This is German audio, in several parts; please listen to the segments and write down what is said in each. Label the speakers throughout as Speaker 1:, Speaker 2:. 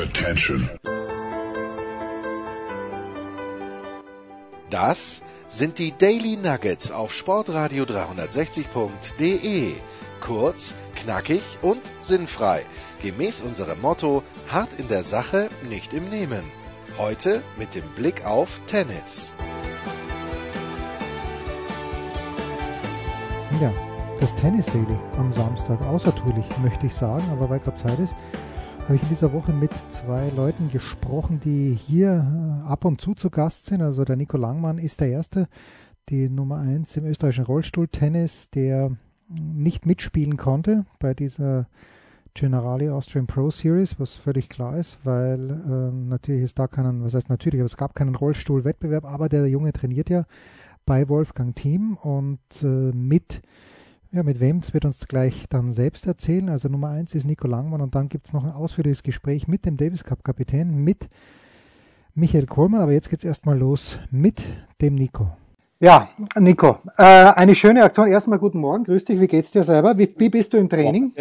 Speaker 1: Attention.
Speaker 2: Das sind die Daily Nuggets auf Sportradio 360.de. Kurz, knackig und sinnfrei. Gemäß unserem Motto: hart in der Sache, nicht im Nehmen. Heute mit dem Blick auf Tennis.
Speaker 3: Ja, das Tennis Daily am Samstag. Außertourlich möchte ich sagen, aber weil gerade Zeit ist, habe ich in dieser Woche mit zwei Leuten gesprochen, die hier äh, ab und zu zu Gast sind. Also der Nico Langmann ist der Erste, die Nummer eins im österreichischen Rollstuhltennis, der nicht mitspielen konnte bei dieser Generali Austrian Pro Series, was völlig klar ist, weil ähm, natürlich ist da keinen, was heißt natürlich, aber es gab keinen Rollstuhlwettbewerb, aber der Junge trainiert ja bei Wolfgang Team und äh, mit ja, mit wem? Das wird uns gleich dann selbst erzählen. Also Nummer eins ist Nico Langmann und dann gibt es noch ein ausführliches Gespräch mit dem Davis Cup Kapitän, mit Michael Kohlmann. Aber jetzt geht es erstmal los mit dem Nico. Ja, Nico, äh, eine schöne Aktion. Erstmal guten Morgen, grüß dich, wie geht's dir selber? Wie, wie bist du im Training?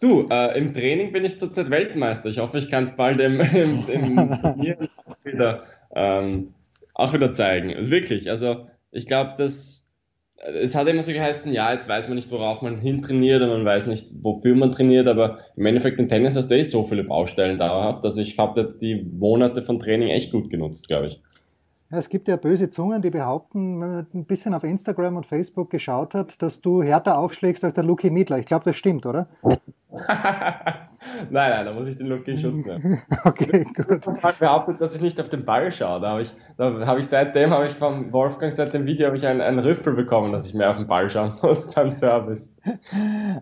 Speaker 4: Du, äh, im Training bin ich zurzeit Weltmeister. Ich hoffe, ich kann es bald im, im, im Turnier auch wieder, ähm, auch wieder zeigen. Wirklich, also ich glaube, dass es hat immer so geheißen, ja, jetzt weiß man nicht, worauf man hintrainiert und man weiß nicht, wofür man trainiert, aber im Endeffekt im Tennis hast du eh so viele Baustellen dauerhaft. Also ich habe jetzt die Monate von Training echt gut genutzt, glaube ich.
Speaker 3: Ja, es gibt ja böse Zungen, die behaupten, wenn man ein bisschen auf Instagram und Facebook geschaut hat, dass du härter aufschlägst als der Luki Miedler. Ich glaube, das stimmt, oder?
Speaker 4: nein, nein, da muss ich den Look in Schutz nehmen.
Speaker 3: okay, gut.
Speaker 4: Ich habe behauptet, dass ich nicht auf den Ball schaue. Da habe ich, da habe ich seitdem, habe ich vom Wolfgang seit dem Video habe ich einen, einen Rüffel bekommen, dass ich mehr auf den Ball schauen muss beim Service.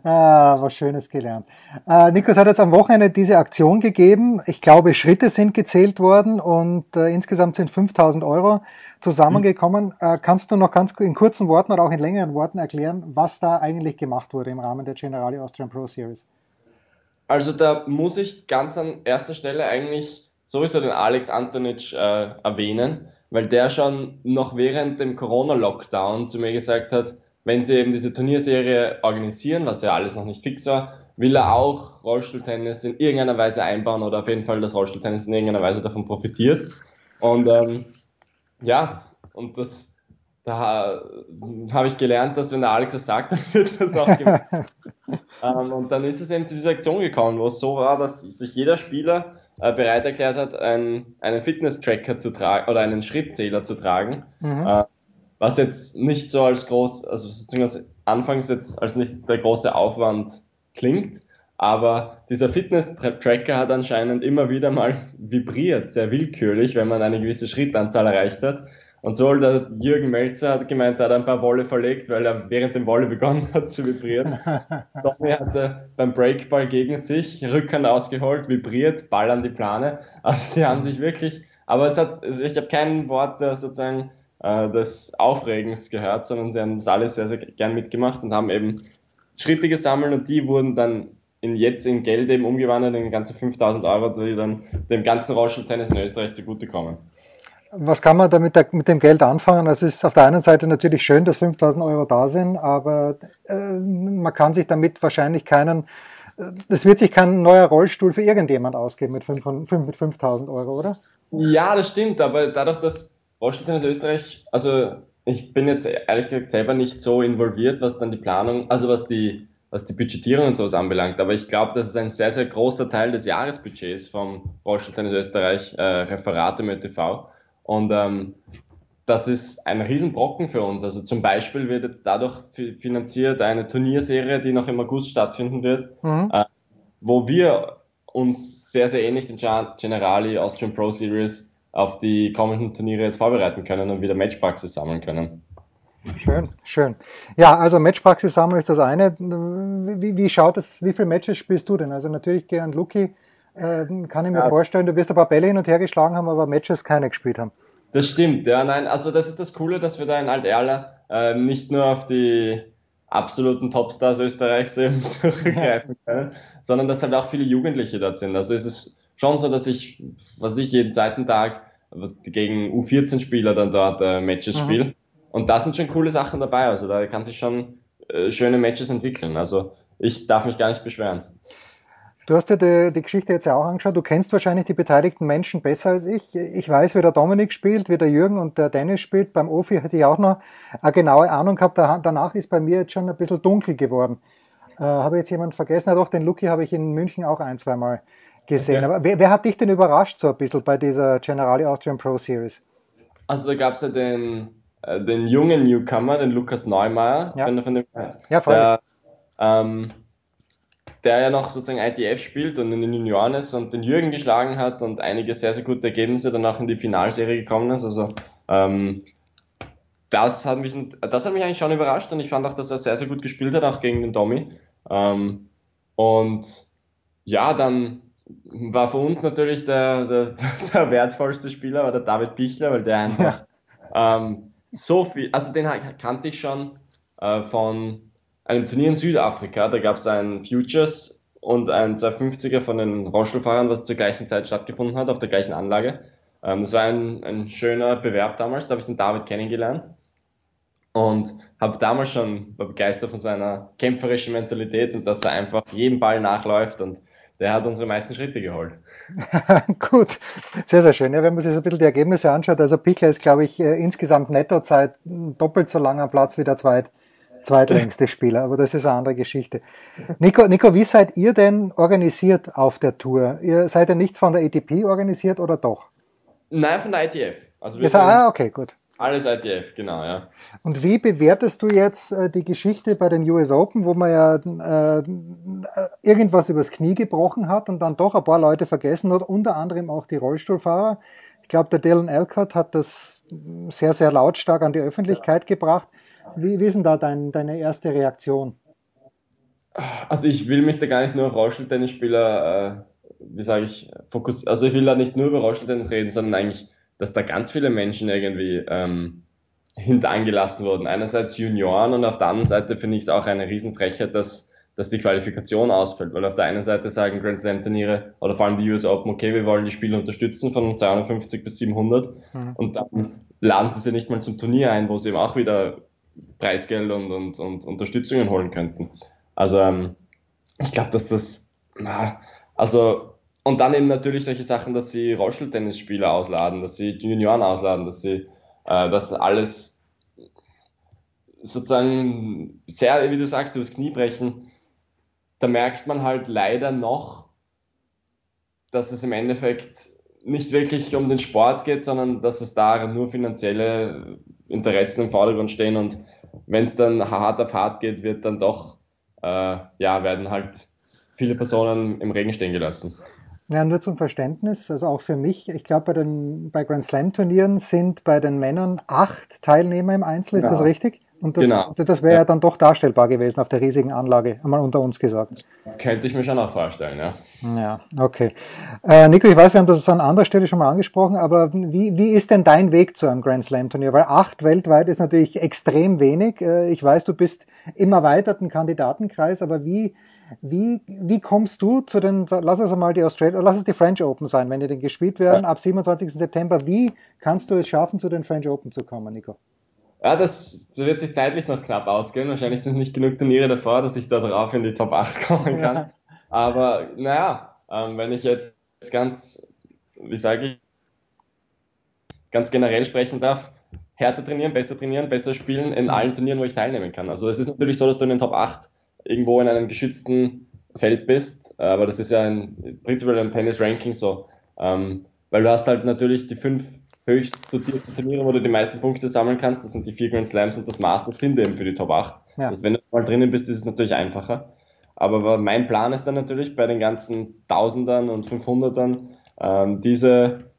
Speaker 3: Ah, was Schönes gelernt. Äh, Nikos hat jetzt am Wochenende diese Aktion gegeben. Ich glaube, Schritte sind gezählt worden und äh, insgesamt sind 5000 Euro zusammengekommen. Mhm. Äh, kannst du noch ganz in kurzen Worten oder auch in längeren Worten erklären, was da eigentlich gemacht wurde im Rahmen der Generali Austrian Pro Series?
Speaker 4: Also da muss ich ganz an erster Stelle eigentlich sowieso den Alex Antonic äh, erwähnen, weil der schon noch während dem Corona-Lockdown zu mir gesagt hat, wenn sie eben diese Turnierserie organisieren, was ja alles noch nicht fix war, will er auch Rollstuhltennis in irgendeiner Weise einbauen oder auf jeden Fall, dass Rollstuhltennis in irgendeiner Weise davon profitiert. Und ähm, ja, und das da habe ich gelernt, dass wenn der Alex das sagt, dann wird das auch gemacht. ähm, und dann ist es eben zu dieser Aktion gekommen, wo es so war, dass sich jeder Spieler äh, bereit erklärt hat, ein, einen Fitness-Tracker zu tragen oder einen Schrittzähler zu tragen. Mhm. Äh, was jetzt nicht so als groß, also als anfangs jetzt als nicht der große Aufwand klingt, aber dieser Fitness-Tracker hat anscheinend immer wieder mal vibriert, sehr willkürlich, wenn man eine gewisse Schrittanzahl erreicht hat. Und so der Jürgen Melzer hat gemeint, er hat ein paar Wolle verlegt, weil er während dem Wolle begonnen hat zu vibrieren. Tommy hatte beim Breakball gegen sich, Rückhand ausgeholt, vibriert, Ball an die Plane. Also die haben sich wirklich, aber es hat, also ich habe kein Wort der sozusagen äh, des Aufregens gehört, sondern sie haben das alles sehr, sehr gern mitgemacht und haben eben Schritte gesammelt und die wurden dann in jetzt in Geld eben umgewandelt, in ganze 5000 Euro, die dann dem ganzen Rollstuhltennis in Österreich zugutekommen
Speaker 3: was kann man damit mit dem Geld anfangen? Also es ist auf der einen Seite natürlich schön, dass 5000 Euro da sind, aber äh, man kann sich damit wahrscheinlich keinen, es wird sich kein neuer Rollstuhl für irgendjemand ausgeben mit, 5, mit 5000 Euro, oder?
Speaker 4: Ja, das stimmt, aber dadurch, dass Rollstuhltennis Österreich, also ich bin jetzt ehrlich gesagt selber nicht so involviert, was dann die Planung, also was die, was die Budgetierung und sowas anbelangt, aber ich glaube, das ist ein sehr, sehr großer Teil des Jahresbudgets vom Rollstuhltennis Österreich äh, Referat im ÖTV und ähm, das ist ein Riesenbrocken für uns. Also zum Beispiel wird jetzt dadurch finanziert eine Turnierserie, die noch im August stattfinden wird, mhm. äh, wo wir uns sehr, sehr ähnlich den Generali Austrian Pro Series auf die kommenden Turniere jetzt vorbereiten können und wieder Matchpraxis sammeln können.
Speaker 3: Schön, schön. Ja, also Matchpraxis sammeln ist das eine. Wie, wie schaut es, wie viele Matches spielst du denn? Also natürlich gern Lucky äh, kann ich mir ja. vorstellen, du wirst ein paar Bälle hin und her geschlagen haben, aber Matches keine gespielt haben.
Speaker 4: Das stimmt, ja, nein, also das ist das Coole, dass wir da in Alt-Erla äh, nicht nur auf die absoluten Topstars Österreichs eben zurückgreifen können, sondern dass halt auch viele Jugendliche dort sind. Also es ist schon so, dass ich, was ich jeden zweiten Tag gegen U14-Spieler dann dort äh, Matches mhm. spiele. Und da sind schon coole Sachen dabei. Also da kann sich schon äh, schöne Matches entwickeln. Also ich darf mich gar nicht beschweren.
Speaker 5: Du hast dir die, die, Geschichte jetzt ja auch angeschaut. Du kennst wahrscheinlich die beteiligten Menschen besser als ich. Ich weiß, wie der Dominik spielt, wie der Jürgen und der Dennis spielt. Beim Ofi hätte ich auch noch eine genaue Ahnung gehabt. Danach ist bei mir jetzt schon ein bisschen dunkel geworden. Äh, habe jetzt jemand vergessen? Ja doch, den Lucky habe ich in München auch ein, zwei Mal gesehen. Okay. Aber wer, wer, hat dich denn überrascht so ein bisschen bei dieser Generali Austrian Pro Series?
Speaker 4: Also da gab es ja den, äh, den jungen Newcomer, den Lukas Neumeier.
Speaker 5: Ja,
Speaker 4: von dem,
Speaker 5: ja voll.
Speaker 4: Der, ähm, der ja noch sozusagen ITF spielt und in den Junioren ist und den Jürgen geschlagen hat und einige sehr, sehr gute Ergebnisse danach in die Finalserie gekommen ist. Also ähm, das hat mich das hat mich eigentlich schon überrascht und ich fand auch, dass er sehr, sehr gut gespielt hat, auch gegen den Tommy. Ähm, und ja, dann war für uns natürlich der, der, der wertvollste Spieler war der David Pichler, weil der einfach ähm, so viel, also den kannte ich schon äh, von einem Turnier in Südafrika. Da gab es ein Futures und ein 250er von den Rollstuhlfahrern, was zur gleichen Zeit stattgefunden hat, auf der gleichen Anlage. Ähm, das war ein, ein schöner Bewerb damals, da habe ich den David kennengelernt und habe damals schon war begeistert von seiner kämpferischen Mentalität und dass er einfach jedem Ball nachläuft und der hat unsere meisten Schritte geholt.
Speaker 5: Gut, sehr, sehr schön. Ja, wenn man sich so ein bisschen die Ergebnisse anschaut, also Pichler ist, glaube ich, äh, insgesamt Nettozeit doppelt so langer Platz wie der zweit, zweitlängste Spieler, aber das ist eine andere Geschichte. Nico, Nico, wie seid ihr denn organisiert auf der Tour? Ihr seid ja nicht von der ATP organisiert oder doch?
Speaker 4: Nein, von der ITF.
Speaker 5: Also wir sind, ah, okay, gut.
Speaker 4: Alles ITF, genau, ja.
Speaker 5: Und wie bewertest du jetzt äh, die Geschichte bei den US Open, wo man ja äh, irgendwas übers Knie gebrochen hat und dann doch ein paar Leute vergessen hat, unter anderem auch die Rollstuhlfahrer? Ich glaube, der Dylan Elkert hat das sehr, sehr lautstark an die Öffentlichkeit ja. gebracht. Wie, wie ist denn da dein, deine erste Reaktion?
Speaker 4: Also ich will mich da gar nicht nur auf Rollstuhltennisspieler, äh, wie sage ich, fokussieren. Also ich will da nicht nur über Rollstuhltennis reden, sondern eigentlich, dass da ganz viele Menschen irgendwie ähm, hinterangelassen wurden. Einerseits Junioren und auf der anderen Seite finde ich es auch eine Riesenfrechheit, dass, dass die Qualifikation ausfällt. Weil auf der einen Seite sagen Grand Slam Turniere oder vor allem die US Open, okay, wir wollen die Spiele unterstützen von 250 bis 700 mhm. und dann laden sie sie nicht mal zum Turnier ein, wo sie eben auch wieder Preisgeld und, und, und Unterstützungen holen könnten. Also ähm, ich glaube, dass das, na, also und dann eben natürlich solche Sachen, dass sie Rollstuhltennisspieler ausladen, dass sie Junioren ausladen, dass sie äh, das alles sozusagen sehr, wie du sagst, übers Knie brechen. Da merkt man halt leider noch, dass es im Endeffekt nicht wirklich um den Sport geht, sondern dass es da nur finanzielle Interessen im Vordergrund stehen und wenn es dann hart auf hart geht, wird dann doch, äh, ja, werden halt viele Personen im Regen stehen gelassen.
Speaker 5: Ja, nur zum Verständnis, also auch für mich, ich glaube, bei den bei Grand Slam Turnieren sind bei den Männern acht Teilnehmer im Einzel, ist ja. das richtig? Und das, genau. das wäre ja. ja. dann doch darstellbar gewesen auf der riesigen Anlage, einmal unter uns gesagt.
Speaker 4: Könnte ich mir schon auch vorstellen, ja.
Speaker 5: Ja, okay. Äh, Nico, ich weiß, wir haben das an anderer Stelle schon mal angesprochen, aber wie, wie ist denn dein Weg zu einem Grand Slam Turnier? Weil acht weltweit ist natürlich extrem wenig. Äh, ich weiß, du bist im erweiterten Kandidatenkreis, aber wie, wie, wie kommst du zu den, lass es mal die Australia, lass es die French Open sein, wenn die denn gespielt werden, ja. ab 27. September. Wie kannst du es schaffen, zu den French Open zu kommen, Nico?
Speaker 4: Ja, das wird sich zeitlich noch knapp ausgehen. Wahrscheinlich sind nicht genug Turniere davor, dass ich da drauf in die Top 8 kommen kann. Ja. Aber naja, ähm, wenn ich jetzt ganz, wie sage ich, ganz generell sprechen darf, härter trainieren, besser trainieren, besser spielen in allen Turnieren, wo ich teilnehmen kann. Also es ist natürlich so, dass du in den Top 8 irgendwo in einem geschützten Feld bist, aber das ist ja ein, prinzipiell ein Tennis-Ranking so. Ähm, weil du hast halt natürlich die fünf höchst dotierten Turniere, wo du die meisten Punkte sammeln kannst. Das sind die vier Grand Slams und das Masters sind eben für die Top 8. Ja. Also wenn du mal drinnen bist, ist es natürlich einfacher. Aber mein Plan ist dann natürlich bei den ganzen Tausendern und Fünfhundertern ähm, diese,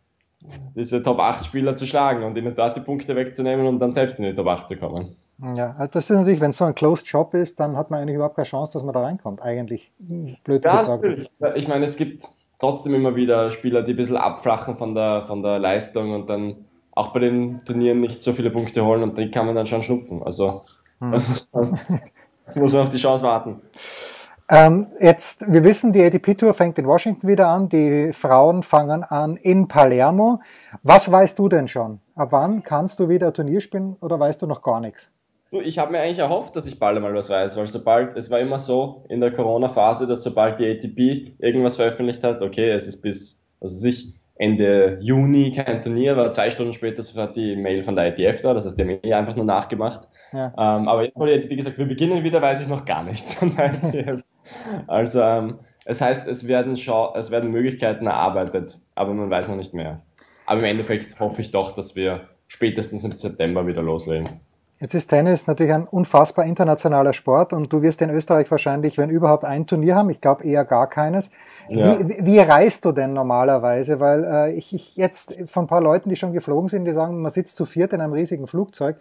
Speaker 4: diese Top 8 Spieler zu schlagen und ihnen dort die Punkte wegzunehmen, um dann selbst in die Top 8 zu kommen.
Speaker 5: Ja, also das ist natürlich, wenn es so ein Closed Shop ist, dann hat man eigentlich überhaupt keine Chance, dass man da reinkommt, eigentlich.
Speaker 4: Blöd ja, gesagt. Natürlich. Ich meine, es gibt trotzdem immer wieder Spieler, die ein bisschen abflachen von der, von der Leistung und dann auch bei den Turnieren nicht so viele Punkte holen und die kann man dann schon schnupfen. Also hm. muss, man, muss man auf die Chance warten.
Speaker 5: Ähm, jetzt, wir wissen, die ATP-Tour fängt in Washington wieder an, die Frauen fangen an in Palermo. Was weißt du denn schon? Ab wann kannst du wieder Turnier spielen oder weißt du noch gar nichts?
Speaker 4: Du, ich habe mir eigentlich erhofft, dass ich bald einmal was weiß, weil sobald, es war immer so in der Corona-Phase, dass sobald die ATP irgendwas veröffentlicht hat, okay, es ist bis, also sich Ende Juni kein Turnier, war zwei Stunden später sofort die Mail von der ITF da, das heißt, die haben eh einfach nur nachgemacht. Ja. Ähm, aber jetzt wurde die ITF gesagt, wir beginnen wieder, weiß ich noch gar nichts von der ITF. also, ähm, es heißt, es werden, es werden Möglichkeiten erarbeitet, aber man weiß noch nicht mehr. Aber im Endeffekt hoffe ich doch, dass wir spätestens im September wieder loslegen.
Speaker 3: Jetzt ist Tennis natürlich ein unfassbar internationaler Sport und du wirst in Österreich wahrscheinlich, wenn überhaupt, ein Turnier haben. Ich glaube eher gar keines. Ja. Wie, wie, reist du denn normalerweise? Weil äh, ich, ich jetzt von ein paar Leuten, die schon geflogen sind, die sagen, man sitzt zu viert in einem riesigen Flugzeug.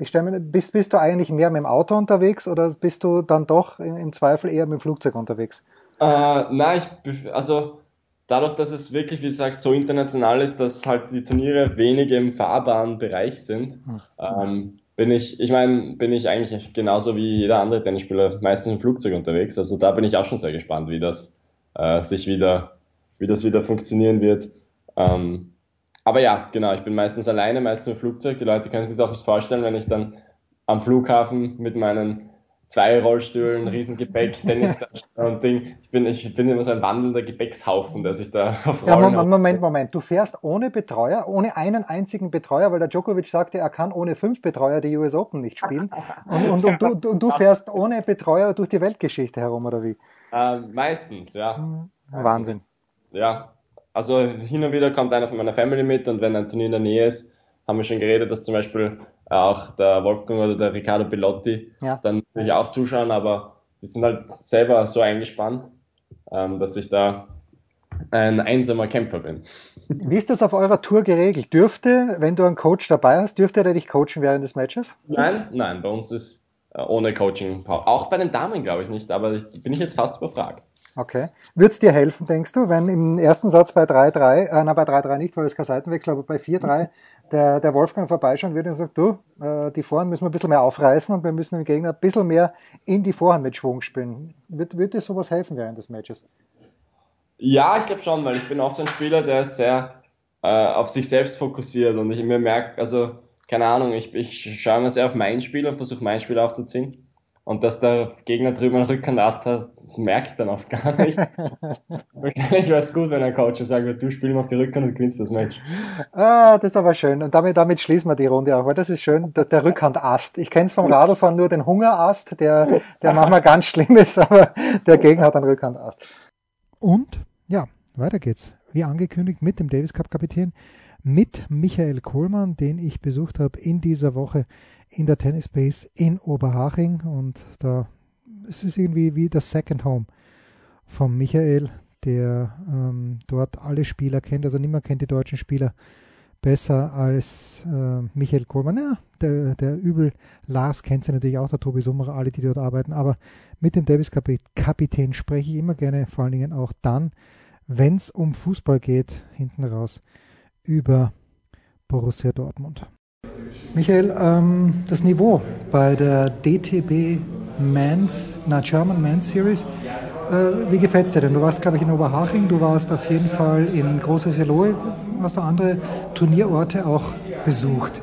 Speaker 3: Ich stelle mir, bist, bist du eigentlich mehr mit dem Auto unterwegs oder bist du dann doch im, im Zweifel eher mit dem Flugzeug unterwegs?
Speaker 4: Äh, nein, ich, also dadurch, dass es wirklich, wie du sagst, so international ist, dass halt die Turniere wenig im fahrbaren Bereich sind, hm. ähm, bin ich, ich meine, bin ich eigentlich genauso wie jeder andere Tennisspieler meistens im Flugzeug unterwegs. Also da bin ich auch schon sehr gespannt, wie das äh, sich wieder, wie das wieder funktionieren wird. Ähm, aber ja, genau, ich bin meistens alleine, meistens im Flugzeug. Die Leute können sich auch nicht vorstellen, wenn ich dann am Flughafen mit meinen zwei Rollstühlen, Riesengepäck, Tennistasche und Ding. Ich bin, ich bin immer so ein wandelnder Gepäckshaufen, der sich da
Speaker 3: auf Ja, Moment, Moment, Moment. Du fährst ohne Betreuer, ohne einen einzigen Betreuer, weil der Djokovic sagte, er kann ohne fünf Betreuer die US Open nicht spielen. Und, und, und, und, und du fährst ohne Betreuer durch die Weltgeschichte herum, oder wie?
Speaker 4: Ähm, meistens, ja. Mhm.
Speaker 3: Wahnsinn.
Speaker 4: Ja, also hin und wieder kommt einer von meiner Family mit und wenn ein Turnier in der Nähe ist, haben wir schon geredet, dass zum Beispiel auch der Wolfgang oder der Riccardo Bellotti ja. dann natürlich auch zuschauen, aber die sind halt selber so eingespannt, ähm, dass ich da ein einsamer Kämpfer bin.
Speaker 3: Wie ist das auf eurer Tour geregelt? Dürfte, wenn du einen Coach dabei hast, dürfte der dich coachen während des Matches?
Speaker 4: Nein, nein, bei uns ist äh, ohne Coaching. Auch bei den Damen glaube ich nicht, aber ich, bin ich jetzt fast überfragt.
Speaker 3: Okay. Würde es dir helfen, denkst du, wenn im ersten Satz bei 3-3, äh, na bei 3-3 nicht, weil es kein Seitenwechsel, aber bei 4-3 der, der Wolfgang vorbeischauen würde und sagt, du, äh, die Vorhand müssen wir ein bisschen mehr aufreißen und wir müssen dem Gegner ein bisschen mehr in die Vorhand mit Schwung spielen. Wird, wird dir sowas helfen während des Matches?
Speaker 4: Ja, ich glaube schon, weil ich bin oft ein Spieler, der ist sehr äh, auf sich selbst fokussiert und ich mir merke, also keine Ahnung, ich, ich schaue mir sehr auf mein Spiel und versuche mein Spiel aufzuziehen. Und dass der Gegner drüber einen Rückhand Ast hat, merke ich dann oft gar nicht. Wahrscheinlich wäre es gut, wenn ein Coach sagt, du spielst auf die Rückhand und gewinnst das Match.
Speaker 3: Ah, das ist aber schön. Und damit, damit schließen wir die Runde auch, weil das ist schön, der, der Rückhandast. Ich kenne es vom Radlfahren nur den Hungerast, der, der manchmal ganz schlimm ist, aber der Gegner hat einen Rückhandast. Und, ja, weiter geht's. Wie angekündigt mit dem Davis Cup Kapitän, mit Michael Kohlmann, den ich besucht habe in dieser Woche in der Tennis Base in Oberhaching und da es ist irgendwie wie das Second Home von Michael, der ähm, dort alle Spieler kennt. Also niemand kennt die deutschen Spieler besser als äh, Michael Kohlmann. Ja, der, der Übel Lars kennt sie natürlich auch, der Tobi Summerer, alle, die dort arbeiten. Aber mit dem Davis-Kapitän spreche ich immer gerne, vor allen Dingen auch dann, wenn es um Fußball geht, hinten raus über Borussia Dortmund. Michael, ähm, das Niveau bei der DTB Men's, na German Men's Series, äh, wie gefällt es dir denn? Du warst, glaube ich, in Oberhaching, du warst auf jeden Fall in Große Seloe, hast du andere Turnierorte auch besucht?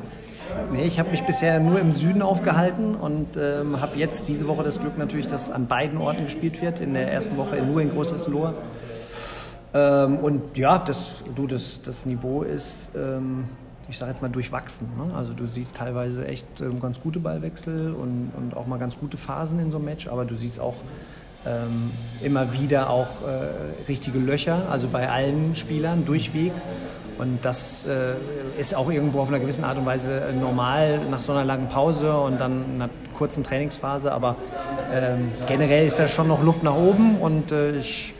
Speaker 1: Nee, ich habe mich bisher nur im Süden aufgehalten und ähm, habe jetzt diese Woche das Glück natürlich, dass an beiden Orten gespielt wird. In der ersten Woche nur in Großes Lohr. Ähm, und ja, das, du, das, das Niveau ist ähm, ich sage jetzt mal, durchwachsen. Ne? Also du siehst teilweise echt ähm, ganz gute Ballwechsel und, und auch mal ganz gute Phasen in so einem Match, aber du siehst auch ähm, immer wieder auch äh, richtige Löcher, also bei allen Spielern durchweg. Und das äh, ist auch irgendwo auf einer gewissen Art und Weise äh, normal nach so einer langen Pause und dann einer kurzen Trainingsphase. Aber ähm, generell ist da schon noch Luft nach oben und äh, ich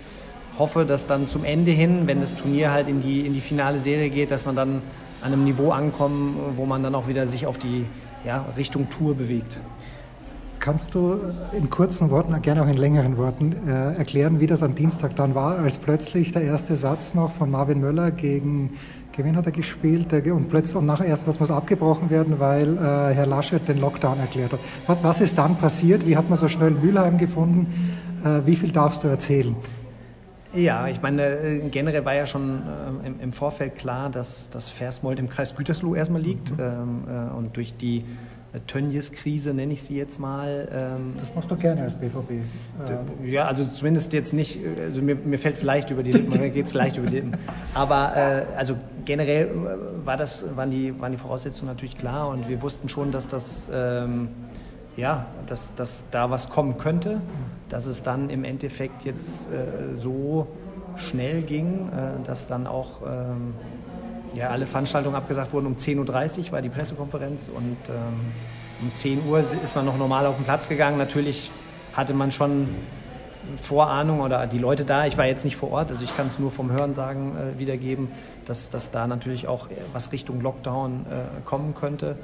Speaker 1: hoffe, dass dann zum Ende hin, wenn das Turnier halt in die, in die finale Serie geht, dass man dann an einem Niveau ankommen, wo man dann auch wieder sich auf die ja, Richtung Tour bewegt.
Speaker 3: Kannst du in kurzen Worten, gerne auch in längeren Worten, äh, erklären, wie das am Dienstag dann war, als plötzlich der erste Satz noch von Marvin Möller gegen, gegen hat er gespielt und plötzlich und nach dem ersten Satz muss abgebrochen werden, weil äh, Herr Laschet den Lockdown erklärt hat. Was, was ist dann passiert? Wie hat man so schnell Mülheim gefunden? Äh, wie viel darfst du erzählen?
Speaker 1: Ja, ich meine, äh, generell war ja schon äh, im, Vorfeld klar, dass das Versmold im Kreis Gütersloh erstmal liegt. Mhm. Ähm, äh, und durch die Tönnies-Krise, nenne ich sie jetzt mal.
Speaker 3: Ähm, das machst du gerne als BVB.
Speaker 1: Äh, ja, also zumindest jetzt nicht, also mir, mir fällt es leicht über die Lippen, mir geht es leicht über die Lippen. Aber äh, also generell äh, war das, waren, die, waren die Voraussetzungen natürlich klar und wir wussten schon, dass das, ähm, ja, dass, dass da was kommen könnte, dass es dann im Endeffekt jetzt äh, so schnell ging, äh, dass dann auch ähm, ja, alle Veranstaltungen abgesagt wurden. Um 10.30 Uhr war die Pressekonferenz und ähm, um 10 Uhr ist man noch normal auf den Platz gegangen. Natürlich hatte man schon Vorahnung oder die Leute da. Ich war jetzt nicht vor Ort, also ich kann es nur vom Hörensagen äh, wiedergeben, dass, dass da natürlich auch was Richtung Lockdown äh, kommen könnte.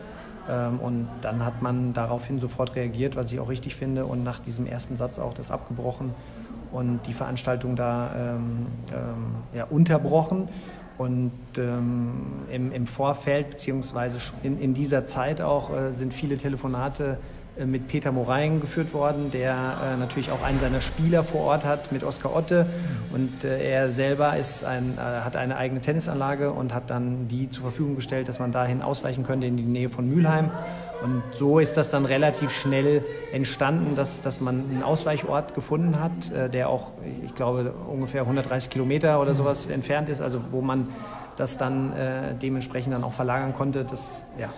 Speaker 1: Ähm, und dann hat man daraufhin sofort reagiert, was ich auch richtig finde, und nach diesem ersten Satz auch das abgebrochen und die Veranstaltung da ähm, ähm, ja, unterbrochen. Und ähm, im, im, Vorfeld, beziehungsweise in, in dieser Zeit auch, äh, sind viele Telefonate mit Peter Morain geführt worden, der äh, natürlich auch einen seiner Spieler vor Ort hat, mit Oskar Otte. Und äh, er selber ist ein, äh, hat eine eigene Tennisanlage und hat dann die zur Verfügung gestellt, dass man dahin ausweichen könnte in die Nähe von Mülheim. Und so ist das dann relativ schnell entstanden, dass, dass man einen Ausweichort gefunden hat, äh, der auch, ich glaube, ungefähr 130 Kilometer oder sowas entfernt ist, also wo man das dann äh, dementsprechend dann auch verlagern konnte. Das ja,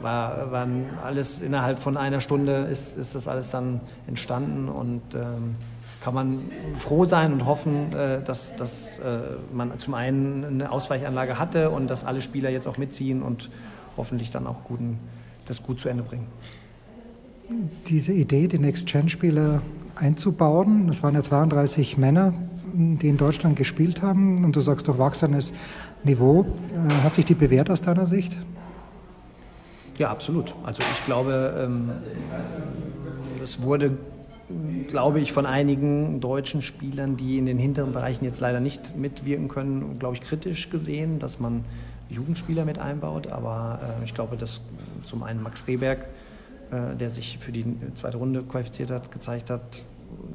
Speaker 1: war waren alles innerhalb von einer Stunde ist, ist das alles dann entstanden und ähm, kann man froh sein und hoffen, äh, dass, dass äh, man zum einen eine Ausweichanlage hatte und dass alle Spieler jetzt auch mitziehen und hoffentlich dann auch guten das gut zu Ende bringen.
Speaker 3: Diese Idee, die Next-Gen-Spieler einzubauen, das waren ja 32 Männer, die in Deutschland gespielt haben, und du sagst durchwachsenes Niveau, äh, hat sich die bewährt aus deiner Sicht?
Speaker 1: Ja, absolut. Also ich glaube, es ähm, wurde, glaube ich, von einigen deutschen Spielern, die in den hinteren Bereichen jetzt leider nicht mitwirken können, glaube ich, kritisch gesehen, dass man Jugendspieler mit einbaut. Aber äh, ich glaube, dass zum einen Max Rehberg, äh, der sich für die zweite Runde qualifiziert hat, gezeigt hat,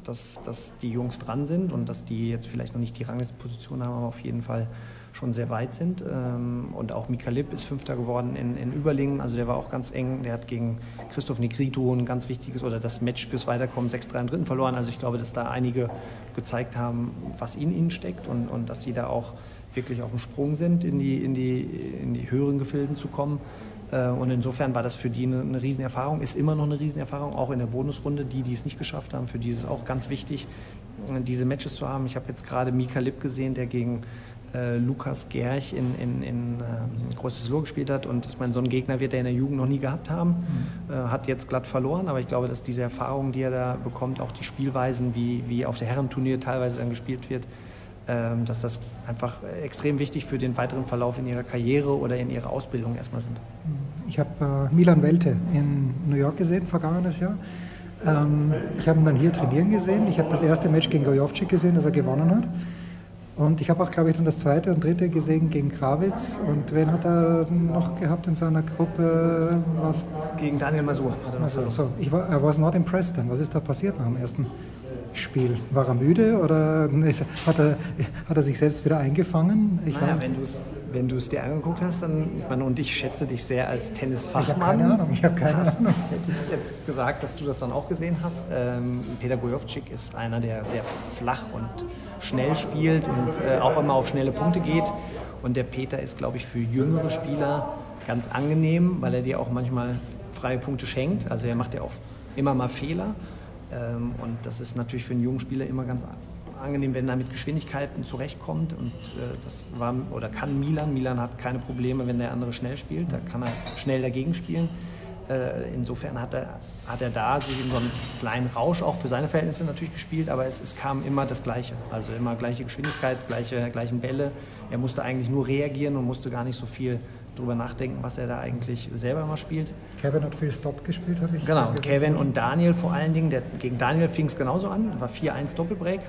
Speaker 1: dass, dass die Jungs dran sind und dass die jetzt vielleicht noch nicht die Ranglistenposition haben, aber auf jeden Fall schon sehr weit sind. Ähm, und auch Mika Lipp ist Fünfter geworden in, in Überlingen, also der war auch ganz eng. Der hat gegen Christoph Negrito ein ganz wichtiges oder das Match fürs Weiterkommen 6-3 im dritten verloren. Also ich glaube, dass da einige gezeigt haben, was in ihnen steckt und, und dass sie da auch wirklich auf dem Sprung sind, in die, in die, in die höheren Gefilden zu kommen. Äh, und insofern war das für die eine, eine Riesenerfahrung, ist immer noch eine Riesenerfahrung, auch in der Bonusrunde. Die, die es nicht geschafft haben, für die ist es auch ganz wichtig, diese Matches zu haben. Ich habe jetzt gerade Mika Lipp gesehen, der gegen äh, Lukas Gerch in, in, in ähm, Großes Lohr gespielt hat. Und ich meine, so einen Gegner wird er in der Jugend noch nie gehabt haben. Mhm. Äh, hat jetzt glatt verloren, aber ich glaube, dass diese Erfahrung, die er da bekommt, auch die Spielweisen, wie, wie auf der Herrenturnier teilweise dann gespielt wird, ähm, dass das einfach extrem wichtig für den weiteren Verlauf in ihrer Karriere oder in ihrer Ausbildung erstmal sind.
Speaker 3: Ich habe äh, Milan Welte in New York gesehen, vergangenes Jahr. Ähm, ich habe ihn dann hier trainieren gesehen. Ich habe das erste Match gegen Gojovcik gesehen, das er gewonnen hat. Und ich habe auch, glaube ich, dann das zweite und dritte gesehen gegen Krawitz. Und wen hat er noch gehabt in seiner Gruppe?
Speaker 1: Was? Gegen Daniel Masur
Speaker 3: hat er noch also, so. Ich war, I was not impressed dann. Was ist da passiert nach dem ersten Spiel? War er müde oder hat er, hat er sich selbst wieder eingefangen?
Speaker 1: Ich naja, wenn du es wenn dir angeguckt hast, dann, ich meine, und ich schätze dich sehr als Tennisfachmann. Ich
Speaker 3: habe keine Ahnung, ich habe keine Ahnung.
Speaker 1: Hätte ich jetzt gesagt, dass du das dann auch gesehen hast. Ähm, Peter Gojovcik ist einer, der sehr flach und schnell spielt und äh, auch immer auf schnelle Punkte geht. Und der Peter ist, glaube ich, für jüngere Spieler ganz angenehm, weil er dir auch manchmal freie Punkte schenkt. Also er macht ja auch immer mal Fehler. Ähm, und das ist natürlich für einen jungen Spieler immer ganz angenehm, wenn er mit Geschwindigkeiten zurechtkommt. Und äh, das war oder kann Milan. Milan hat keine Probleme, wenn der andere schnell spielt. Da kann er schnell dagegen spielen. Äh, insofern hat er, hat er da sich in so einem kleinen Rausch auch für seine Verhältnisse natürlich gespielt, aber es, es kam immer das Gleiche. Also immer gleiche Geschwindigkeit, gleiche, gleichen Bälle. Er musste eigentlich nur reagieren und musste gar nicht so viel drüber nachdenken, was er da eigentlich selber mal spielt.
Speaker 3: Kevin hat viel Stop gespielt, habe ich
Speaker 1: Genau, Kevin und Daniel vor allen Dingen. Der, gegen Daniel fing es genauso an, war 4-1 Doppelbreak.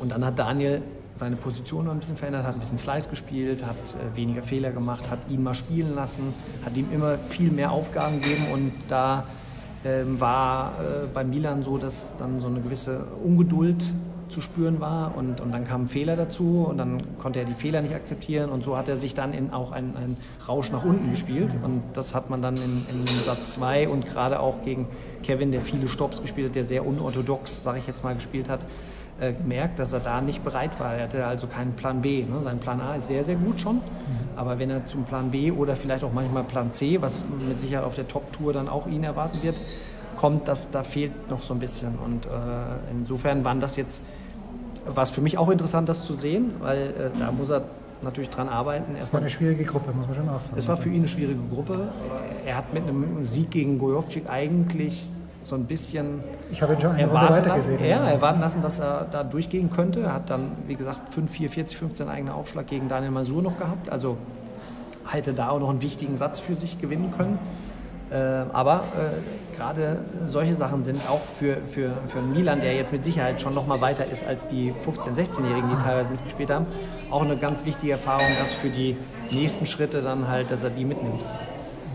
Speaker 1: Und dann hat Daniel seine Position noch ein bisschen verändert, hat ein bisschen Slice gespielt, hat äh, weniger Fehler gemacht, hat ihn mal spielen lassen, hat ihm immer viel mehr Aufgaben gegeben. Und da ähm, war äh, bei Milan so, dass dann so eine gewisse Ungeduld zu spüren war. Und, und dann kamen Fehler dazu und dann konnte er die Fehler nicht akzeptieren. Und so hat er sich dann in auch einen, Rausch nach unten gespielt. Und das hat man dann in, in Satz 2 und gerade auch gegen Kevin, der viele Stops gespielt hat, der sehr unorthodox, sage ich jetzt mal, gespielt hat, äh, gemerkt, dass er da nicht bereit war. Er hatte also keinen Plan B. Ne? Sein Plan A ist sehr, sehr gut schon, mhm. aber wenn er zum Plan B oder vielleicht auch manchmal Plan C, was mit Sicherheit auf der Top-Tour dann auch ihn erwarten wird, kommt, dass da fehlt noch so ein bisschen. Und äh, insofern waren das jetzt, war es für mich auch interessant, das zu sehen, weil äh, da muss er natürlich dran arbeiten.
Speaker 3: Es war eine schwierige Gruppe, muss man schon auch sagen.
Speaker 1: Es war für ihn eine schwierige Gruppe. Er hat mit einem Sieg gegen Gojovcik eigentlich so ein bisschen
Speaker 3: ich habe ihn schon eine Runde weiter gesehen.
Speaker 1: Ja, erwarten lassen, dass er da durchgehen könnte. Er hat dann, wie gesagt, 5, 4, 40, 15 eigene Aufschlag gegen Daniel Masur noch gehabt. Also hätte da auch noch einen wichtigen Satz für sich gewinnen können. Äh, aber äh, gerade solche Sachen sind auch für, für, für Milan, der jetzt mit Sicherheit schon noch mal weiter ist als die 15-, 16-Jährigen, die teilweise mitgespielt haben, auch eine ganz wichtige Erfahrung, dass für die nächsten Schritte dann halt, dass er die mitnimmt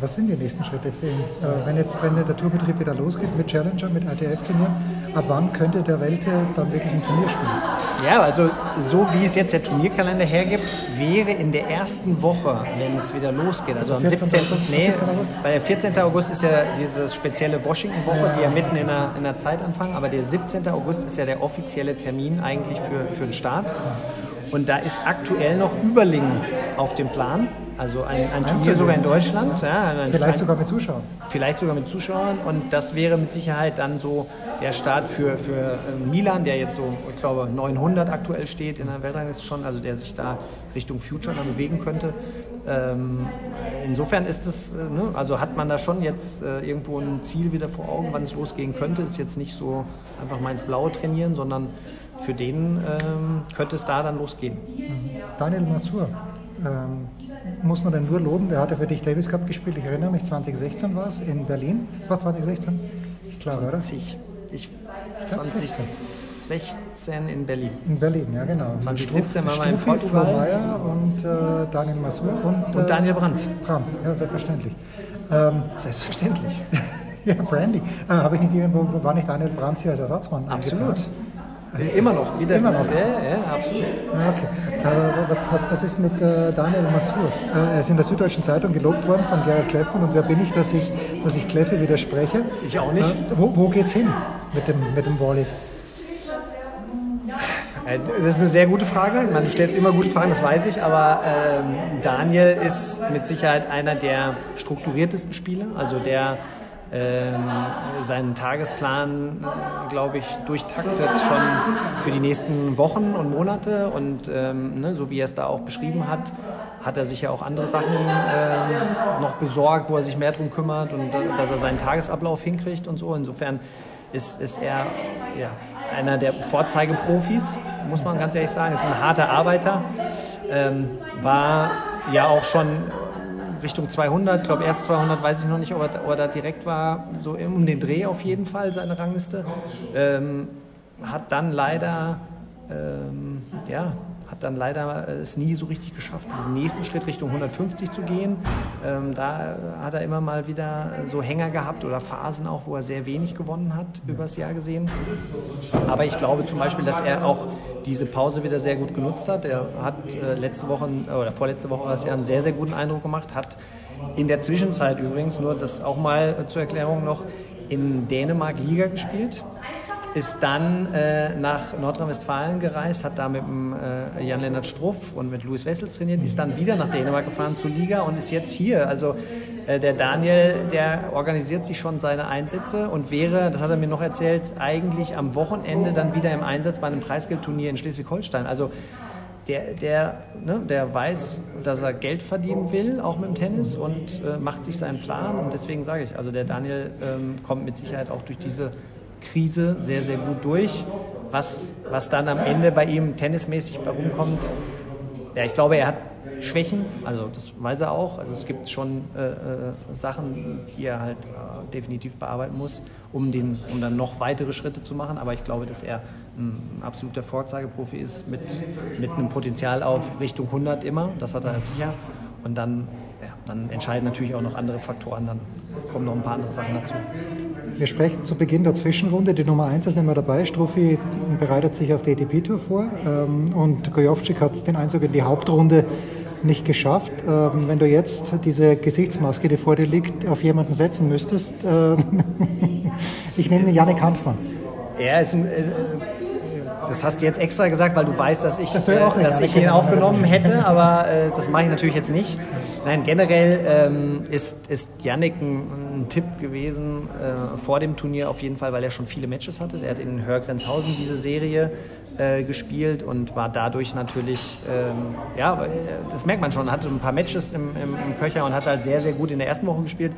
Speaker 3: was sind die nächsten Schritte für ihn? Äh, wenn jetzt wenn der Tourbetrieb wieder losgeht mit Challenger, mit ITF-Turnier, ab wann könnte der Welte dann wirklich ein Turnier spielen?
Speaker 1: Ja, also so wie es jetzt der Turnierkalender hergibt, wäre in der ersten Woche, wenn es wieder losgeht, also, also am 17. August, nee, 14. August? Weil der 14. August ist ja diese spezielle Washington-Woche, ja. die ja mitten in der, in der Zeit anfangen, aber der 17. August ist ja der offizielle Termin eigentlich für, für den Start. Und da ist aktuell noch Überlingen auf dem Plan. Also ein, ein Turnier sogar in Deutschland. Ja,
Speaker 3: vielleicht sogar mit Zuschauern.
Speaker 1: Vielleicht sogar mit Zuschauern. Und das wäre mit Sicherheit dann so der Start für, für äh, Milan, der jetzt so, ich glaube, 900 aktuell steht in der Weltrangliste schon, also der sich da Richtung Future dann bewegen könnte. Ähm, insofern ist es, äh, ne, also hat man da schon jetzt äh, irgendwo ein Ziel wieder vor Augen, wann es losgehen könnte. Ist jetzt nicht so einfach mal ins Blaue trainieren, sondern für den ähm, könnte es da dann losgehen.
Speaker 3: Daniel Masur, ähm, muss man denn nur loben, der hatte für dich Davis Cup gespielt, ich erinnere mich, 2016 war es in Berlin. Was 2016?
Speaker 1: Ich glaube, 20, oder? Ich, 2016 in Berlin.
Speaker 3: In Berlin, ja genau.
Speaker 1: 2017 waren wir in Portugal.
Speaker 3: Meyer und äh, Daniel Masur
Speaker 1: und, äh, und Daniel Brandt.
Speaker 3: Brandt, ja, selbstverständlich.
Speaker 1: Ähm, selbstverständlich.
Speaker 3: ja, Brandy. Äh, Habe ich nicht irgendwo, war nicht Daniel Brandt hier als Ersatzmann?
Speaker 1: Absolut. Immer noch, wieder.
Speaker 3: Immer noch.
Speaker 1: Ja, ja, absolut.
Speaker 3: Okay. Aber was, was, was ist mit äh, Daniel Masur? Äh, er ist in der Süddeutschen Zeitung gelobt worden von Gerald Kleffmann und wer bin ich, dass ich, dass ich Kleffe widerspreche?
Speaker 1: Ich auch nicht. Äh,
Speaker 3: wo, wo geht's hin mit dem, mit dem Volley?
Speaker 1: Äh, das ist eine sehr gute Frage. Ich meine, du stellst immer gute Fragen, das weiß ich, aber ähm, Daniel ist mit Sicherheit einer der strukturiertesten Spieler, also der seinen Tagesplan, äh, glaube ich, durchtaktet schon für die nächsten Wochen und Monate. Und ähm, ne, so wie er es da auch beschrieben hat, hat er sich ja auch andere Sachen ähm, noch besorgt, wo er sich mehr drum kümmert und äh, dass er seinen Tagesablauf hinkriegt und so. Insofern ist, ist er ja, einer der Vorzeigeprofis, muss man ganz ehrlich sagen. Ist ein harter Arbeiter. Ähm, war ja auch schon Richtung 200, ich glaube erst 200, weiß ich noch nicht, ob er, ob er, da direkt war, so um den Dreh auf jeden Fall, seine Rangliste. Ähm, hat dann leider, ähm, ja, hat dann leider es nie so richtig geschafft, diesen nächsten Schritt Richtung 150 zu gehen. Ähm, da hat er immer mal wieder so Hänger gehabt oder Phasen auch, wo er sehr wenig gewonnen hat, übers Jahr gesehen. Aber ich glaube zum Beispiel, dass er auch diese Pause wieder sehr gut genutzt hat. Er hat äh, letzte Woche oder vorletzte Woche war es einen sehr, sehr guten Eindruck gemacht, hat in der Zwischenzeit übrigens, nur das auch mal zur Erklärung noch, in Dänemark Liga gespielt ist dann äh, nach Nordrhein-Westfalen gereist, hat da mit äh, Jan-Lennart Struff und mit Louis Wessels trainiert, ist dann wieder nach Dänemark gefahren zur Liga und ist jetzt hier. Also äh, der Daniel, der organisiert sich schon seine Einsätze und wäre, das hat er mir noch erzählt, eigentlich am Wochenende dann wieder im Einsatz bei einem Preisgeldturnier in Schleswig-Holstein. Also der, der, ne, der weiß, dass er Geld verdienen will, auch mit dem Tennis und äh, macht sich seinen Plan. Und deswegen sage ich, also der Daniel ähm, kommt mit Sicherheit auch durch diese Krise sehr, sehr gut durch. Was, was dann am Ende bei ihm tennismäßig rumkommt, ja, ich glaube, er hat Schwächen, also das weiß er auch. Also es gibt schon äh, äh, Sachen, die er halt äh, definitiv bearbeiten muss, um, den, um dann noch weitere Schritte zu machen. Aber ich glaube, dass er ein absoluter Vorzeigeprofi ist mit, mit einem Potenzial auf Richtung 100 immer. Das hat er sicher. Und dann, ja, dann entscheiden natürlich auch noch andere Faktoren. Dann kommen noch ein paar andere Sachen dazu.
Speaker 3: Wir sprechen zu Beginn der Zwischenrunde. Die Nummer 1 ist nicht mehr dabei. Struffi bereitet sich auf die ATP-Tour vor ähm, und Gojovcik hat den Einzug in die Hauptrunde nicht geschafft. Ähm, wenn du jetzt diese Gesichtsmaske, die vor dir liegt, auf jemanden setzen müsstest, äh, ich nenne Janik Hanfmann.
Speaker 1: Er ist ein, äh, das hast du jetzt extra gesagt, weil du weißt, dass ich, das äh, dass ich ihn auch genommen hätte, aber äh, das mache ich natürlich jetzt nicht. Nein, generell ähm, ist, ist Yannick ein, ein Tipp gewesen äh, vor dem Turnier auf jeden Fall, weil er schon viele Matches hatte. Er hat in Hörgrenzhausen diese Serie äh, gespielt und war dadurch natürlich, ähm, ja, äh, das merkt man schon, hatte ein paar Matches im, im, im Köcher und hat halt sehr, sehr gut in der ersten Woche gespielt.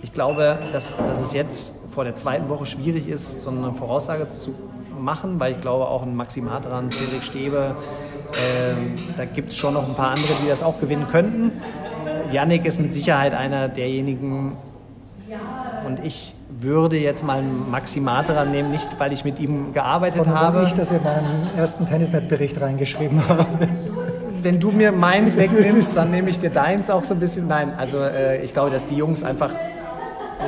Speaker 1: Ich glaube, dass, dass es jetzt vor der zweiten Woche schwierig ist, so eine Voraussage zu machen, weil ich glaube auch ein Maxi Matran, Cedric Stäbe, äh, da gibt es schon noch ein paar andere, die das auch gewinnen könnten. Yannick ist mit Sicherheit einer derjenigen, und ich würde jetzt mal einen Maxi nehmen, nicht weil ich mit ihm gearbeitet
Speaker 3: Sondern
Speaker 1: habe.
Speaker 3: Weil ich das in meinen ersten Tennisnet-Bericht reingeschrieben habe.
Speaker 1: Wenn du mir meins wegnimmst, dann nehme ich dir deins auch so ein bisschen. Nein, also äh, ich glaube, dass die Jungs einfach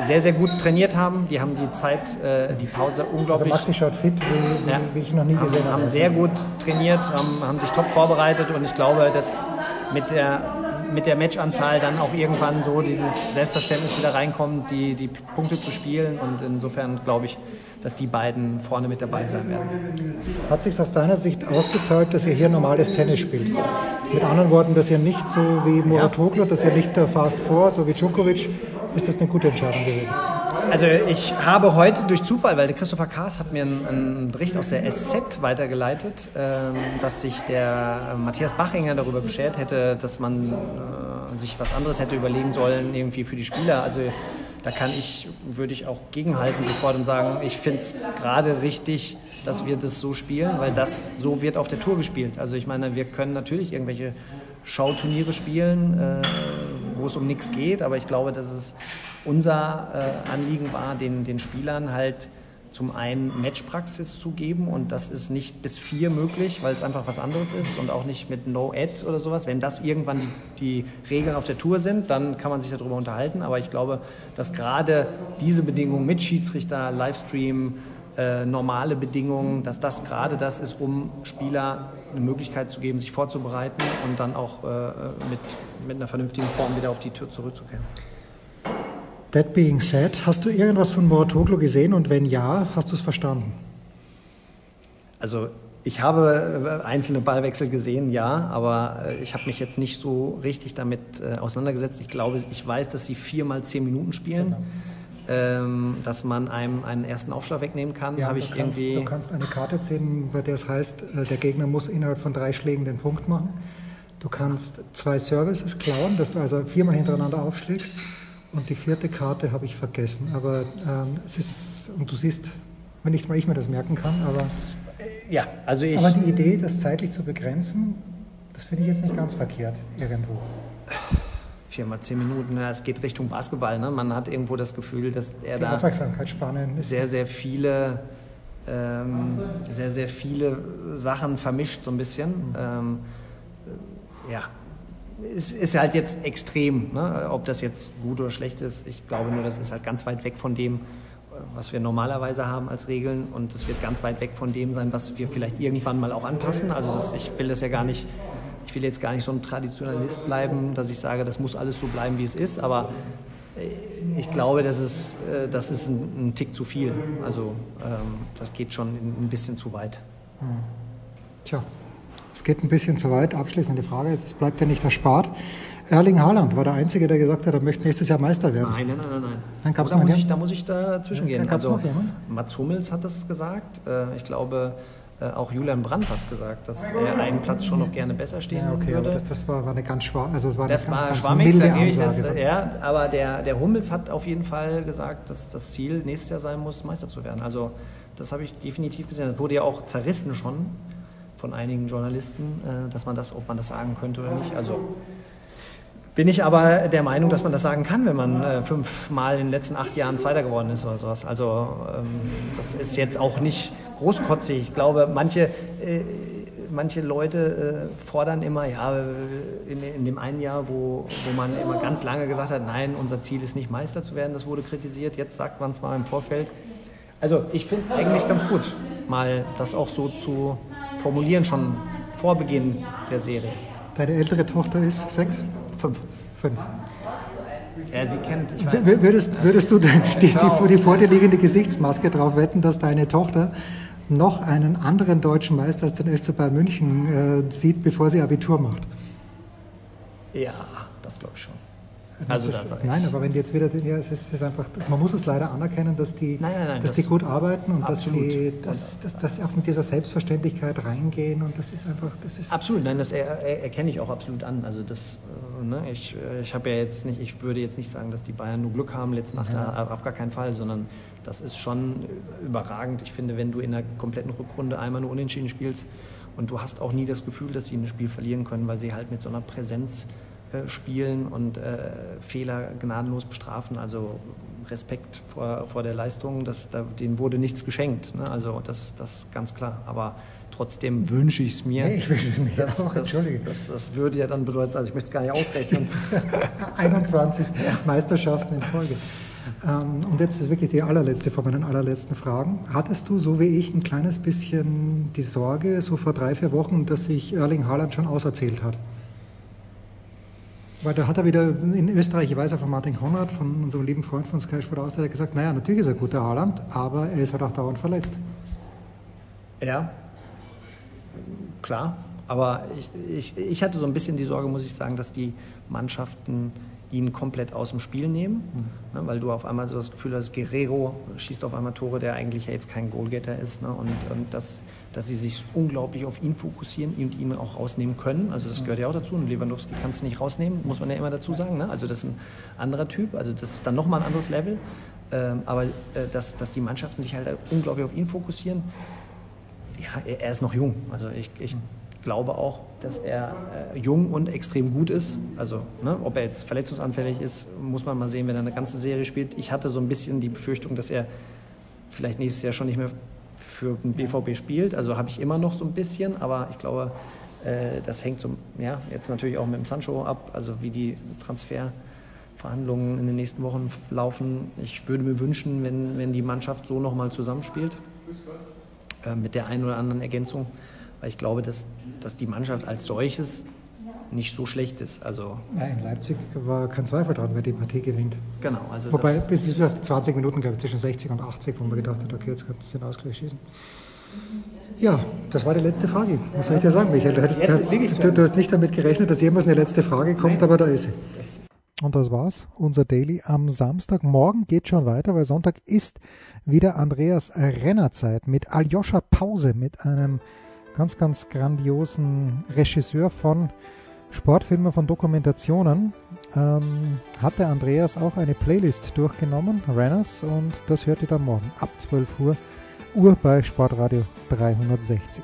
Speaker 1: sehr, sehr gut trainiert haben. Die haben die Zeit, äh, die Pause unglaublich.
Speaker 3: Also Maxi schaut fit, wie, ja. wie ich noch nie
Speaker 1: haben,
Speaker 3: gesehen habe.
Speaker 1: Haben sehr gut trainiert, haben, haben sich top vorbereitet und ich glaube, dass mit der mit der Matchanzahl dann auch irgendwann so dieses Selbstverständnis wieder reinkommt, die, die Punkte zu spielen. Und insofern glaube ich, dass die beiden vorne mit dabei sein werden.
Speaker 3: Hat sich aus deiner Sicht ausgezahlt, dass ihr hier normales Tennis spielt? Mit anderen Worten, dass ihr nicht so wie Muratoglu, dass ihr nicht der Fast Four, so wie Djokovic, ist das eine gute Entscheidung gewesen?
Speaker 1: Also ich habe heute durch Zufall, weil der Christopher Kaas hat mir einen, einen Bericht aus der SZ weitergeleitet, ähm, dass sich der äh, Matthias Bachinger darüber beschert hätte, dass man äh, sich was anderes hätte überlegen sollen irgendwie für die Spieler. Also da kann ich, würde ich auch gegenhalten sofort und sagen, ich finde es gerade richtig, dass wir das so spielen, weil das so wird auf der Tour gespielt. Also ich meine, wir können natürlich irgendwelche Schauturniere spielen, äh, wo es um nichts geht, aber ich glaube, dass es unser äh, Anliegen war, den, den Spielern halt zum einen Matchpraxis zu geben und das ist nicht bis vier möglich, weil es einfach was anderes ist und auch nicht mit No-Ad oder sowas. Wenn das irgendwann die, die, Regeln auf der Tour sind, dann kann man sich darüber unterhalten. Aber ich glaube, dass gerade diese Bedingungen mit Schiedsrichter, Livestream, äh, normale Bedingungen, dass das gerade das ist, um Spieler eine Möglichkeit zu geben, sich vorzubereiten und dann auch äh, mit, mit einer vernünftigen Form wieder auf die Tour zurückzukehren.
Speaker 3: That being said, hast du irgendwas von Moratoglu gesehen und wenn ja, hast du es verstanden?
Speaker 1: Also ich habe äh, einzelne Ballwechsel gesehen, ja, aber äh, ich habe mich jetzt nicht so richtig damit äh, auseinandergesetzt. Ich glaube, ich weiß, dass sie viermal zehn Minuten spielen. Genau. Ähm, dass man einem einen ersten Aufschlag wegnehmen kann, ja, habe ich
Speaker 3: kannst,
Speaker 1: irgendwie.
Speaker 3: Du kannst eine Karte ziehen, bei der es heißt, der Gegner muss innerhalb von drei Schlägen den Punkt machen. Du kannst zwei Services klauen, dass du also viermal hintereinander aufschlägst. Und die vierte Karte habe ich vergessen. Aber ähm, es ist, und du siehst, wenn nicht mal ich mir das merken kann, aber.
Speaker 1: Äh, ja, also ich.
Speaker 3: Aber die Idee, das zeitlich zu begrenzen, das finde ich jetzt nicht ganz verkehrt, irgendwo.
Speaker 1: Viermal zehn Minuten, ja, es geht Richtung Basketball. Ne? Man hat irgendwo das Gefühl, dass er
Speaker 3: die
Speaker 1: da
Speaker 3: Aufmerksamkeitsspanne
Speaker 1: sehr, sehr viele, ähm, sehr, sehr viele Sachen vermischt, so ein bisschen. Mhm. Ähm, ja, ist, ist halt jetzt extrem. Ne? Ob das jetzt gut oder schlecht ist, ich glaube nur, das ist halt ganz weit weg von dem, was wir normalerweise haben als Regeln und das wird ganz weit weg von dem sein, was wir vielleicht irgendwann mal auch anpassen. Also das, ich will das ja gar nicht, ich will jetzt gar nicht so ein Traditionalist bleiben, dass ich sage, das muss alles so bleiben, wie es ist, aber äh, ich glaube, das ist, äh, das ist ein, ein Tick zu viel. Also ähm, das geht schon ein bisschen zu weit. Hm.
Speaker 3: Tja. Es geht ein bisschen zu weit. Abschließende Frage, das bleibt ja nicht erspart. Erling Haaland war der Einzige, der gesagt hat, er möchte nächstes Jahr Meister werden.
Speaker 1: Nein, nein, nein, nein.
Speaker 3: Dann gab's
Speaker 1: da, muss ich, da muss ich dazwischen gehen.
Speaker 3: Also,
Speaker 1: Mats Hummels hat das gesagt. Äh, ich glaube, äh, auch Julian Brandt hat gesagt, dass er einen Platz schon noch gerne besser stehen ja, okay, würde.
Speaker 3: Das, das, war, war, eine ganz schwach, also es war
Speaker 1: das
Speaker 3: eine
Speaker 1: war
Speaker 3: ganz,
Speaker 1: schwammig, da gebe ich das, ja, aber der, der Hummels hat auf jeden Fall gesagt, dass das Ziel nächstes Jahr sein muss, Meister zu werden. Also das habe ich definitiv gesehen. Das wurde ja auch zerrissen schon von einigen Journalisten, äh, dass man das, ob man das sagen könnte oder nicht. Also bin ich aber der Meinung, dass man das sagen kann, wenn man äh, fünfmal in den letzten acht Jahren Zweiter geworden ist oder sowas. Also ähm, das ist jetzt auch nicht großkotzig. Ich glaube, manche, äh, manche Leute äh, fordern immer, ja, in, in, dem einen Jahr, wo, wo man immer ganz lange gesagt hat, nein, unser Ziel ist nicht Meister zu werden, das wurde kritisiert, jetzt sagt man es mal im Vorfeld. Also ich finde es eigentlich ganz gut, mal das auch so zu formulieren, schon vor Beginn der Serie.
Speaker 3: Deine ältere Tochter ist sechs?
Speaker 1: Fünf.
Speaker 3: Fünf.
Speaker 1: Ja, sie kennt, ich weiß.
Speaker 3: Würdest, würdest du die, die, die, die vor dir liegende Gesichtsmaske darauf wetten, dass deine Tochter noch einen anderen deutschen Meister als den FC Bayern München äh, sieht, bevor sie Abitur macht?
Speaker 1: Ja, das glaube ich schon.
Speaker 3: Also ist, nein, aber wenn die jetzt wieder, ja, es ist, es ist, einfach, man muss es leider anerkennen, dass die, nein, nein, nein, dass das die gut arbeiten und dass sie, dass, dass, dass, sie auch mit dieser Selbstverständlichkeit reingehen und das ist einfach, das ist
Speaker 1: absolut, nein, das er, er, erkenne ich auch absolut an. Also das, äh, ne, ich, äh, ich habe ja jetzt nicht, ich würde jetzt nicht sagen, dass die Bayern nur Glück haben letzte Nacht, ja. auf gar keinen Fall, sondern das ist schon überragend. Ich finde, wenn du in der kompletten Rückrunde einmal nur unentschieden spielst und du hast auch nie das Gefühl, dass sie ein Spiel verlieren können, weil sie halt mit so einer Präsenz äh, spielen und äh, Fehler gnadenlos bestrafen. Also Respekt vor, vor der Leistung, das, da, denen wurde nichts geschenkt. Ne? Also das, das ganz klar. Aber trotzdem wünsche ich es mir.
Speaker 3: Nee, ich wünsche es mir
Speaker 1: das, auch, Entschuldige. Das, das, würde ja dann bedeuten, also ich möchte es gar nicht ausrechnen.
Speaker 3: 21 Meisterschaften in Folge. Ähm, und jetzt ist wirklich die allerletzte von meinen allerletzten Fragen. Hattest du, so wie ich, ein kleines bisschen die Sorge, so vor drei, vier Wochen, dass sich Erling Haaland schon auserzählt hat? Weil da hat er wieder in Österreich, ich weiß ja von Martin Konrad, von unserem lieben Freund von Sky Sport Austria, gesagt, naja, natürlich ist er guter Haaland, aber er ist halt auch dauernd verletzt.
Speaker 1: Ja, klar. Aber ich, ich, ich hatte so ein bisschen die Sorge, muss ich sagen, dass die Mannschaften ihn komplett aus dem Spiel nehmen, mhm. ne, weil du auf einmal so das Gefühl hast, Guerrero schießt auf einmal Tore, der eigentlich ja jetzt kein Goalgetter ist ne, und, und das, dass sie sich unglaublich auf ihn fokussieren und ihn auch rausnehmen können, also das gehört ja auch dazu. Und Lewandowski kannst du nicht rausnehmen, muss man ja immer dazu sagen, ne? also das ist ein anderer Typ, also das ist dann nochmal ein anderes Level, ähm, aber äh, dass, dass die Mannschaften sich halt unglaublich auf ihn fokussieren, ja, er, er ist noch jung, also ich, ich glaube auch, dass er äh, jung und extrem gut ist. Also, ne, ob er jetzt verletzungsanfällig ist, muss man mal sehen, wenn er eine ganze Serie spielt. Ich hatte so ein bisschen die Befürchtung, dass er vielleicht nächstes Jahr schon nicht mehr für den BVB spielt. Also habe ich immer noch so ein bisschen, aber ich glaube, äh, das hängt so, ja, jetzt natürlich auch mit dem Sancho ab, also wie die Transferverhandlungen in den nächsten Wochen laufen. Ich würde mir wünschen, wenn, wenn die Mannschaft so nochmal zusammenspielt, äh, mit der einen oder anderen Ergänzung weil ich glaube, dass, dass die Mannschaft als solches nicht so schlecht ist. Also
Speaker 3: Nein, in Leipzig war kein Zweifel dran, wer die Partie gewinnt.
Speaker 1: Genau. Also
Speaker 3: Wobei, bis auf die 20 Minuten, glaube ich, zwischen 60 und 80, wo man gedacht hat, okay, jetzt kannst du den Ausgleich schießen. Ja, das war die letzte Frage. Was soll ich dir sagen, Michael? Du, hättest, du, du, hast nicht damit gerechnet, dass jemals eine letzte Frage kommt, Nein. aber da ist sie. Und das war's, unser Daily am Samstag. Morgen geht schon weiter, weil Sonntag ist wieder Andreas Rennerzeit mit Aljoscha Pause, mit einem ganz, ganz grandiosen Regisseur von Sportfilmen, von Dokumentationen, ähm, hat Andreas auch eine Playlist durchgenommen, Renners, und das hört ihr dann morgen ab 12 Uhr, Uhr bei Sportradio 360.